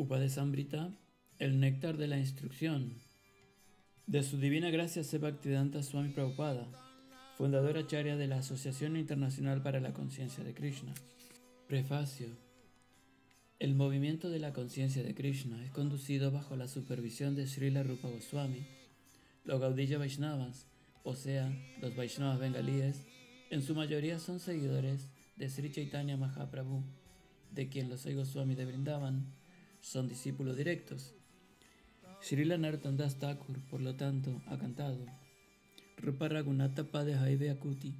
Upadesambrita, el néctar de la instrucción. De su divina gracia se Bhaktivedanta Swami Prabhupada, fundadora charia de la Asociación Internacional para la Conciencia de Krishna. Prefacio. El movimiento de la conciencia de Krishna es conducido bajo la supervisión de Srila Rupa Goswami. Los Gaudilla Vaishnavas, o sea, los Vaishnavas bengalíes, en su mayoría son seguidores de Sri Chaitanya Mahaprabhu, de quien los Goswami de Brindavan son discípulos directos. Srila Narottam Thakur, por lo tanto, ha cantado Rupa Ragunata Pade Haive Akuti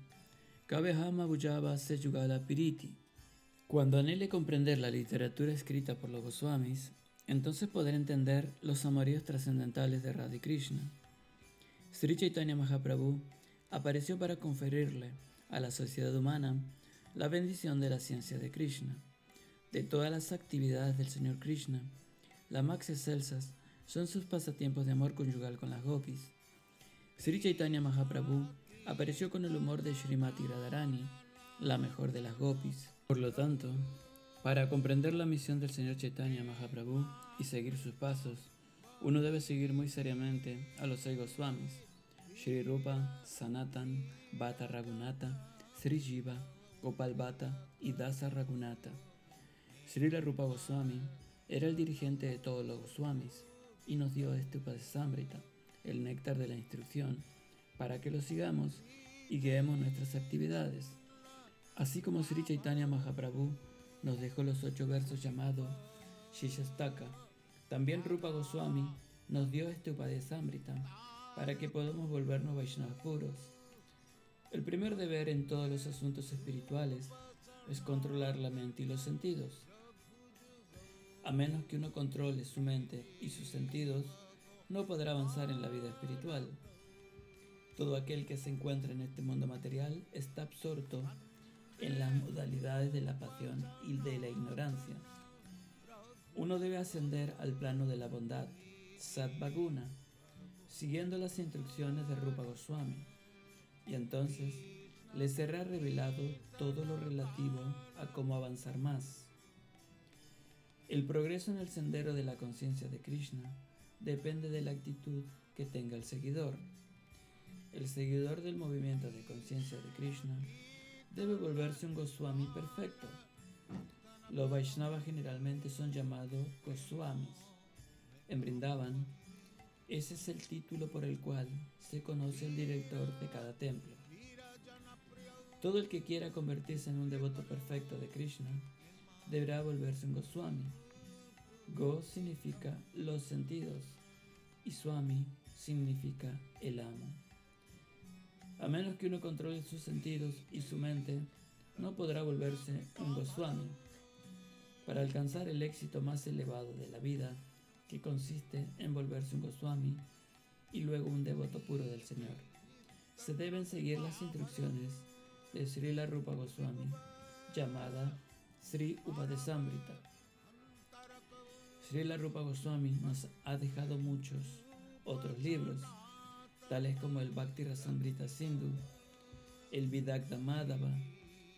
Kabehama Bujaba Seyugala Piriti. Cuando anhele comprender la literatura escrita por los Goswamis, entonces podrá entender los amoríos trascendentales de Radha Krishna. Sri Chaitanya Mahaprabhu apareció para conferirle a la sociedad humana la bendición de la ciencia de Krishna. De todas las actividades del Señor Krishna, las más excelsas son sus pasatiempos de amor conyugal con las gopis. Sri Chaitanya Mahaprabhu apareció con el humor de Srimati Radharani, la mejor de las gopis. Por lo tanto, para comprender la misión del Señor Chaitanya Mahaprabhu y seguir sus pasos, uno debe seguir muy seriamente a los seis Goswamis, Shri Rupa, Sanatan, Bhatta Raghunatha, Sri Jiva, Gopal Bhatta y Dasa Raghunatha. Srila Rupa Goswami era el dirigente de todos los Goswamis y nos dio este Upadesamrita, el néctar de la instrucción, para que lo sigamos y guiemos nuestras actividades. Así como Sri Chaitanya Mahaprabhu nos dejó los ocho versos llamados Shishastaka, también Rupa Goswami nos dio este Upadesamrita para que podamos volvernos Vaishnavas puros. El primer deber en todos los asuntos espirituales es controlar la mente y los sentidos. A menos que uno controle su mente y sus sentidos, no podrá avanzar en la vida espiritual. Todo aquel que se encuentra en este mundo material está absorto en las modalidades de la pasión y de la ignorancia. Uno debe ascender al plano de la bondad, Sadvaguna, siguiendo las instrucciones de Rupa Goswami, y entonces le será revelado todo lo relativo a cómo avanzar más. El progreso en el sendero de la conciencia de Krishna depende de la actitud que tenga el seguidor. El seguidor del movimiento de conciencia de Krishna debe volverse un Goswami perfecto. Los Vaishnavas generalmente son llamados Goswamis. En Brindavan, ese es el título por el cual se conoce el director de cada templo. Todo el que quiera convertirse en un devoto perfecto de Krishna deberá volverse un Goswami. Go significa los sentidos y Swami significa el amo. A menos que uno controle sus sentidos y su mente, no podrá volverse un Goswami. Para alcanzar el éxito más elevado de la vida, que consiste en volverse un Goswami y luego un devoto puro del Señor, se deben seguir las instrucciones de Srila Rupa Goswami, llamada Sri Upadesamrita. Srila Rupa Goswami nos ha dejado muchos otros libros, tales como el Bhakti Rasamrita Sindhu, el Vidagda Madhava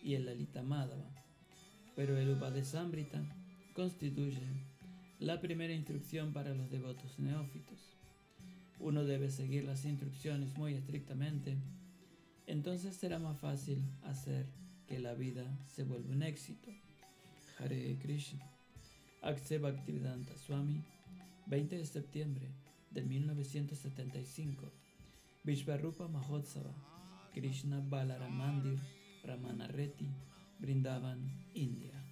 y el Lalita Madhava, pero el Upadesamrita constituye la primera instrucción para los devotos neófitos. Uno debe seguir las instrucciones muy estrictamente, entonces será más fácil hacer que la vida se vuelva un éxito. Hare Krishna. Akse Bhaktivedanta Swami, 20 de septiembre de 1975. Vishvarupa Mahotsava, Krishna Balaramandir, Ramana Reti, Brindavan, India.